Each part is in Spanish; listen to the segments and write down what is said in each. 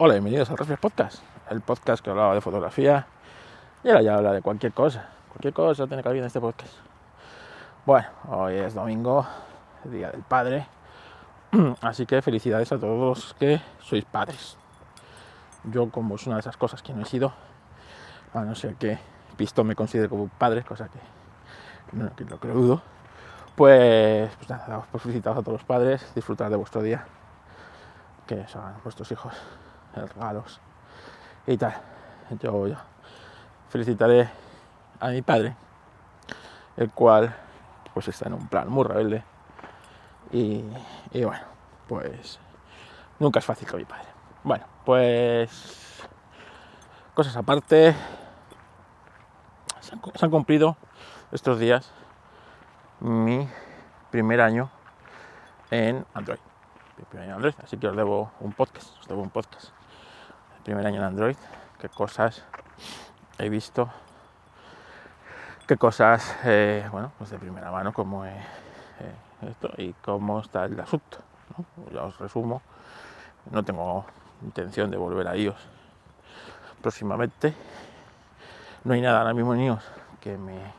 Hola, bienvenidos al Reflex Podcast, el podcast que hablaba de fotografía y ahora ya habla de cualquier cosa. Cualquier cosa tiene cabida en este podcast. Bueno, hoy es domingo, Día del Padre, así que felicidades a todos los que sois padres. Yo, como es una de esas cosas que no he sido, a no ser que Pisto me considere como padre, cosa que no, que creo dudo, pues, pues nada, felicitados a todos los padres, disfrutar de vuestro día, que son vuestros hijos, regalos y tal. Yo, felicitaré a mi padre, el cual pues está en un plan muy rebelde y, y bueno, pues nunca es fácil con mi padre. Bueno, pues cosas aparte, se han, se han cumplido estos días mi primer año en Android. Mi primer año en Android, así que os debo un podcast, os debo un podcast. Primer año en Android, qué cosas he visto, qué cosas, eh, bueno, pues de primera mano, como eh, esto y cómo está el asunto. Ya os resumo, no tengo intención de volver a iOS próximamente. No hay nada ahora mismo en iOS que me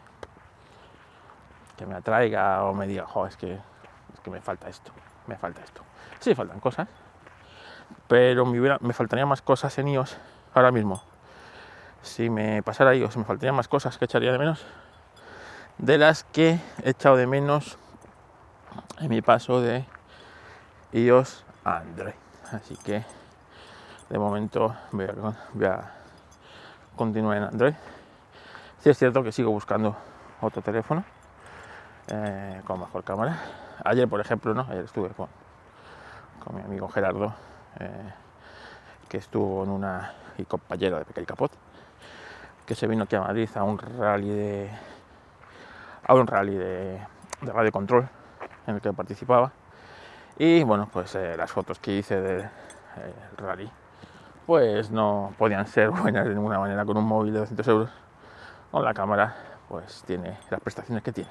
que me atraiga o me diga, jo, es que, es que me falta esto, me falta esto. Sí, faltan cosas, pero me, hubiera, faltarían más cosas en iOS ahora mismo. Si me pasara iOS, me faltarían más cosas que echaría de menos de las que he echado de menos en mi paso de iOS a Android. Así que de momento voy a, continuar en Android. Sí es cierto que sigo buscando otro teléfono eh, con mejor cámara. Ayer, por ejemplo, ¿no? Ayer estuve con mi amigo Gerardo, eh, que estuvo en una y compañero de Pequeño Capot, que se vino aquí a Madrid a un rally de a un rally de, de radio control en el que participaba. Y bueno, pues eh, las fotos que hice del de, rally, pues no podían ser buenas de ninguna manera con un móvil de 200 euros. Con la cámara, pues tiene las prestaciones que tiene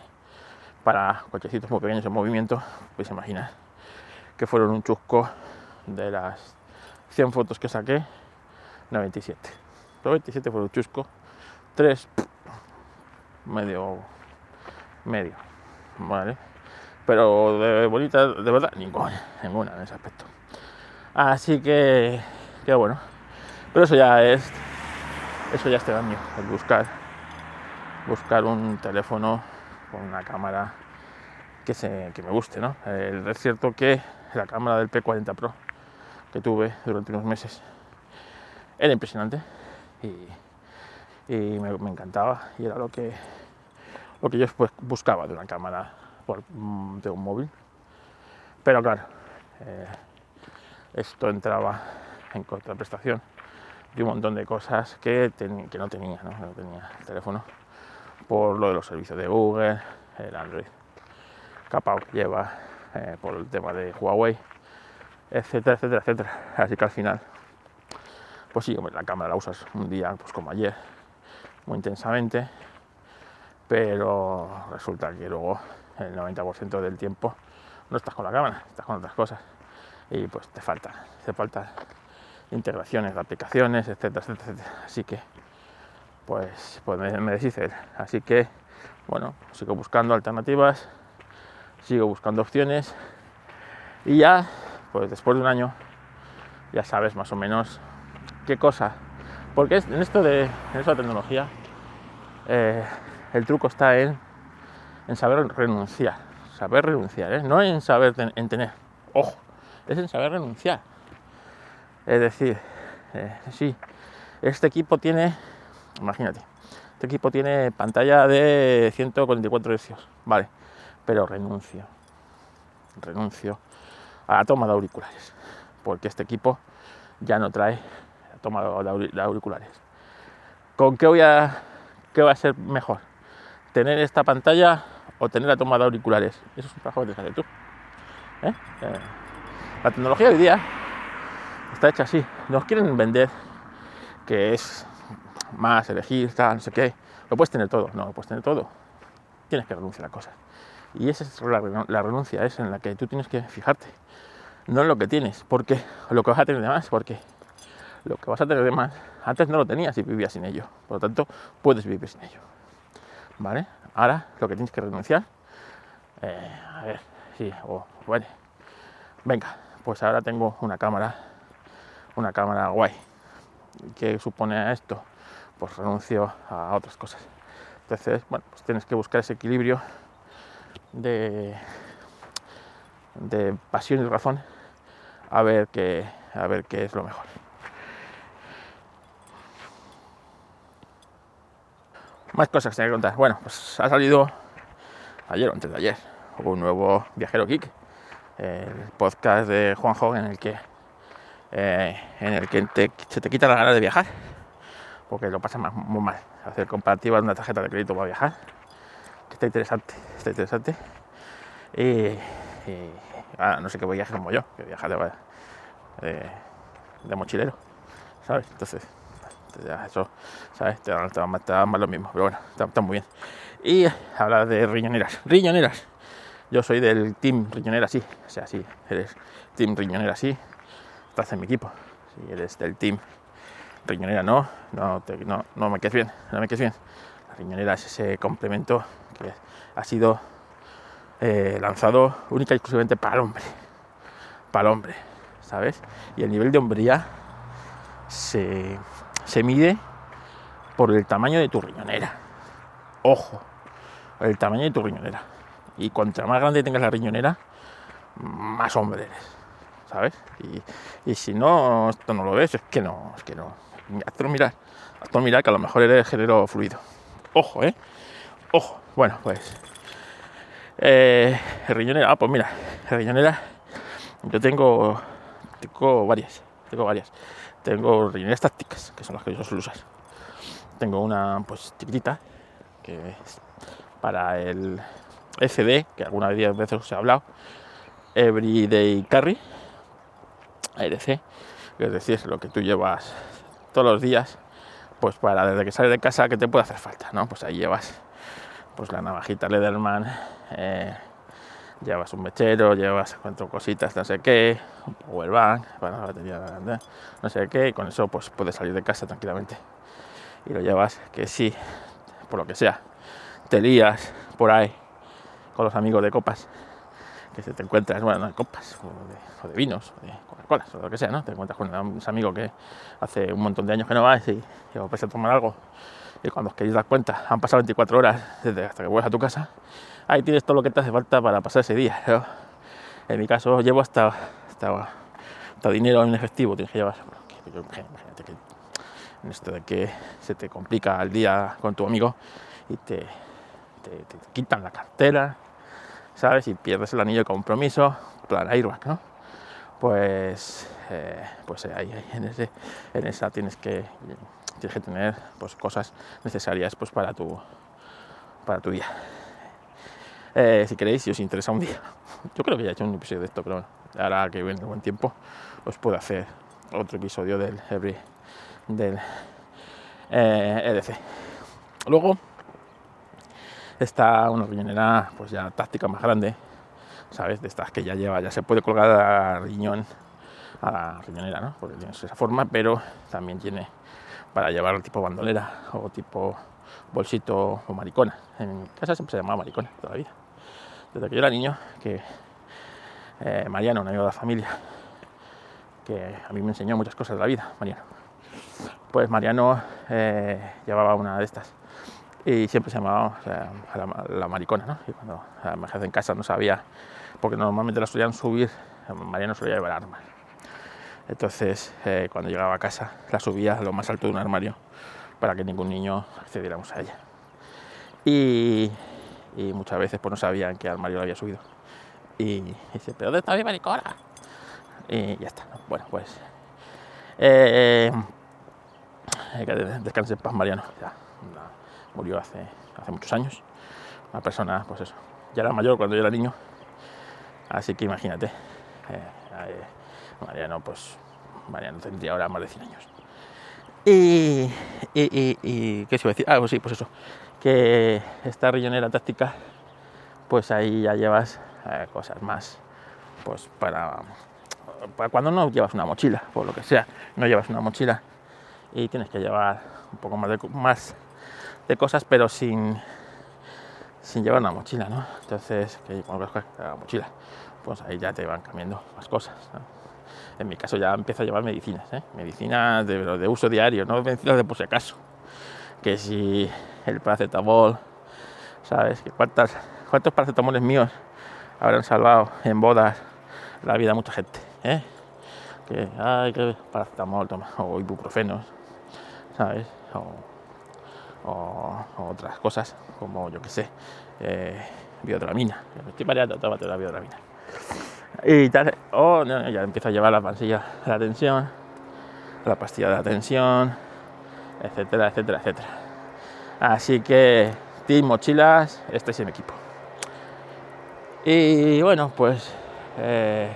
para cochecitos muy pequeños en movimiento, pues imaginar que fueron un chusco de las 100 fotos que saqué, 97. 97 fueron chusco, 3 medio, medio, ¿vale? Pero de bonita, de verdad, ninguna, ninguna en ese aspecto. Así que, que bueno, pero eso ya es, eso ya este año, el buscar, buscar un teléfono con una cámara que, se, que me guste. ¿no? Eh, es cierto que la cámara del P40 Pro que tuve durante unos meses era impresionante y, me, encantaba y era lo que, lo que yo pues, buscaba de una cámara mm, de un móvil. Pero claro, eh, esto entraba en contraprestación de un montón de cosas que, que no tenía, ¿no? tenía el teléfono por lo de los servicios de Google, el Android capao lleva eh, por el tema de Huawei, etcétera, etcétera, etcétera. Así que al final, pues sí, la cámara la usas un día, pues como ayer, muy intensamente, pero resulta que luego el 90% del tiempo no estás con la cámara, estás con otras cosas y pues te falta, te faltan integraciones de aplicaciones, etcétera, etcétera, etcétera. Así que pues, pues me, me deshice. Así que, bueno, sigo buscando alternativas, sigo buscando opciones y ya, pues después de un año, ya sabes más o menos qué cosa. Porque en esto de, en esto de tecnología, eh, el truco está en, en saber renunciar. Saber renunciar, ¿eh? no en saber en tener. Ojo, es en saber renunciar. Es decir, eh, sí, este equipo tiene imagínate, este equipo tiene pantalla de 144 Hz, vale, pero renuncio, renuncio a la toma de auriculares, porque este equipo ya no trae la toma de auriculares. ¿Con qué voy a, qué va a ser mejor? ¿Tener esta pantalla o tener la toma de auriculares? Eso es un trabajo que hacer tú. ¿Eh? Eh, la tecnología hoy día está hecha así. Nos quieren vender que es más, elegir, no sé qué. Lo puedes tener todo, no lo puedes tener todo. Tienes que renunciar a cosas. Y esa es la, renuncia, es en la que tú tienes que fijarte. No en lo que tienes, porque lo que vas a tener de más, porque lo que vas a tener de más, antes no lo tenías y vivías sin ello. Por lo tanto, puedes vivir sin ello. ¿Vale? Ahora lo que tienes que renunciar, eh, a ver, sí, o bueno, venga, pues ahora tengo una cámara, una cámara guay. ¿Qué supone esto? Pues renuncio a otras cosas. Entonces, bueno, pues tienes que buscar ese equilibrio de, de pasión y razón a ver qué, a ver qué es lo mejor. Más cosas que tengo que contar. Bueno, pues ha salido ayer o antes de ayer un nuevo Viajero Geek, el podcast de Juanjo en el que, eh, en el que se te quita la gana de viajar, porque lo pasa muy mal. Hacer comparativa de una tarjeta de crédito para viajar, está interesante, está interesante. Ah, no sé qué voy a viajar como yo, que viaja de, de, mochilero, ¿sabes? Entonces, eso, ¿sabes? Te dan, más lo mismo, pero bueno, está, muy bien. Y hablar de riñoneras, riñoneras. Yo soy del team riñonera, sí, o sea, sí, eres team riñonera, sí, estás en mi equipo. Si eres del team riñonera, no, no, no, no me quedes bien, no me quedes bien. La riñonera es ese complemento que ha sido eh, lanzado única y exclusivamente para el hombre. Para el hombre, ¿sabes? Y el nivel de hombría se, se mide por el tamaño de tu riñonera. Ojo, el tamaño de tu riñonera. Y cuanto más grande tengas la riñonera, más hombre eres. ¿Sabes? Y, si no, esto no lo ves, es que no, es que no. Hazlo mirar, hazlo mirar que a lo mejor eres género fluido. Ojo, ¿eh? Ojo. Bueno, pues eh, riñonera, ah, pues mira, riñonera, yo tengo, tengo varias, tengo varias. Tengo riñoneras tácticas, que son las que yo suelo usar. Tengo una, pues, chiquitita, que es para el SD, que alguna vez veces os he hablado, Everyday Carry, EDC, es decir, lo que tú llevas todos los días, pues para desde que sales de casa que te puede hacer falta, ¿no? Pues ahí llevas pues la navajita Lederman, eh, llevas un mechero, llevas cuatro cositas, no sé qué, un powerbank para la batería, no sé qué, y con eso pues puedes salir de casa tranquilamente. Y lo llevas, que sí, por lo que sea, te lías por ahí con los amigos de copas, que se te encuentras, bueno, de copas, o de, vinos, o de Coca-Cola, o lo que sea, ¿no? Te encuentras con un amigo que hace un montón de años que no vas y, y os vais a tomar algo y cuando os queréis dar cuenta, han pasado 24 horas desde hasta que vuelves a tu casa, ahí tienes todo lo que te hace falta para pasar ese día. En mi caso llevo hasta, hasta, dinero en efectivo, tienes que llevar. Imagínate que en esto de que se te complica el día con tu amigo y te, te, quitan la cartera, ¿sabes? Y pierdes el anillo de compromiso, plan airbag, ¿no? Pues, eh, pues ahí, en, ese, en esa tienes que tienes que tener pues, cosas necesarias pues, para, tu, para tu día. Eh, si queréis, si os interesa un día, yo creo que ya he hecho un episodio de esto, pero ahora que viene buen tiempo, os puedo hacer otro episodio del Every del eh, EDC. Luego está una riñonera pues ya táctica más grande, ¿sabes? De estas que ya lleva, ya se puede colgar a riñón a la riñonera, ¿no? Porque tiene esa forma, pero también tiene para llevar tipo bandolera o tipo bolsito o maricona. En casa siempre se llamaba maricona toda la vida. Desde que yo era niño, que eh, Mariano, un amigo de la familia, que a mí me enseñó muchas cosas de la vida, Mariano. Pues Mariano eh, llevaba una de estas y siempre se llamaba la, maricona, ¿no? Y cuando la emergencia en casa no sabía, porque normalmente la solían subir, Mariano solía llevar armas entonces, eh, cuando llegaba a casa, la subía a lo más alto de un armario para que ningún niño accediéramos a ella. Y, muchas veces pues no sabían qué armario la había subido. Y, dice, ¿pero dónde está mi maricona? Y ya está. Bueno, pues... Eh, que descanse en paz Mariano. Ya, murió hace, muchos años. Una persona, pues eso, ya era mayor cuando yo era niño. Así que imagínate. Eh, Mariano, pues, Mariano tendría ahora más de 100 años. Y, y, ¿qué se iba a decir? Ah, pues sí, pues eso, que esta riñonera táctica, pues ahí ya llevas eh, cosas más, pues para cuando no llevas una mochila, por lo que sea, no llevas una mochila y tienes que llevar un poco más de, más de cosas, pero sin, sin llevar una mochila, ¿no? Entonces, que cuando la mochila, pues ahí ya te van cambiando más cosas. En mi caso ya empiezo a llevar medicinas, ¿eh? medicinas de, uso diario, no medicinas de por si acaso. Que si el paracetamol, ¿sabes? Cuántas, ¿Cuántos paracetamoles míos habrán salvado en bodas la vida a mucha gente? ¿eh? Que, ay, que paracetamol, toma, o ibuprofenos, ¿sabes? O, otras cosas, como yo que sé, eh, biodramina. estoy mareando, tómate la biodramina. Y tal, oh, no, ya empiezo a llevar la pastilla de la tensión, la pastilla de la tensión, etcétera, etcétera, etcétera. Así que, Team Mochilas, este es mi equipo. Y bueno, pues, eh,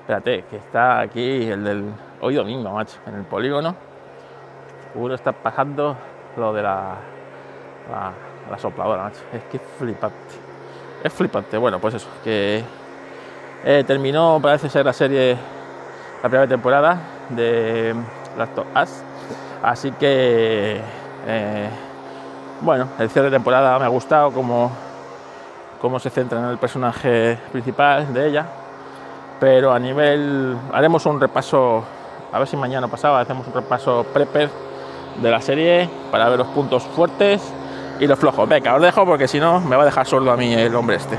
espérate, que está aquí el del hoy domingo, macho, en el polígono. Uno está pasando lo de la, la, sopladora, macho. Es que flipante. Es flipante. Bueno, pues eso, que eh, terminó, parece ser la serie, la primera temporada de Last of Así que, eh, bueno, el cierre de temporada me ha gustado como, como se centra en el personaje principal de ella. Pero a nivel, haremos un repaso, a ver si mañana pasaba, hacemos un repaso prepper de la serie para ver los puntos fuertes y los flojos. Venga, os dejo porque si no me va a dejar sordo a mí el hombre este.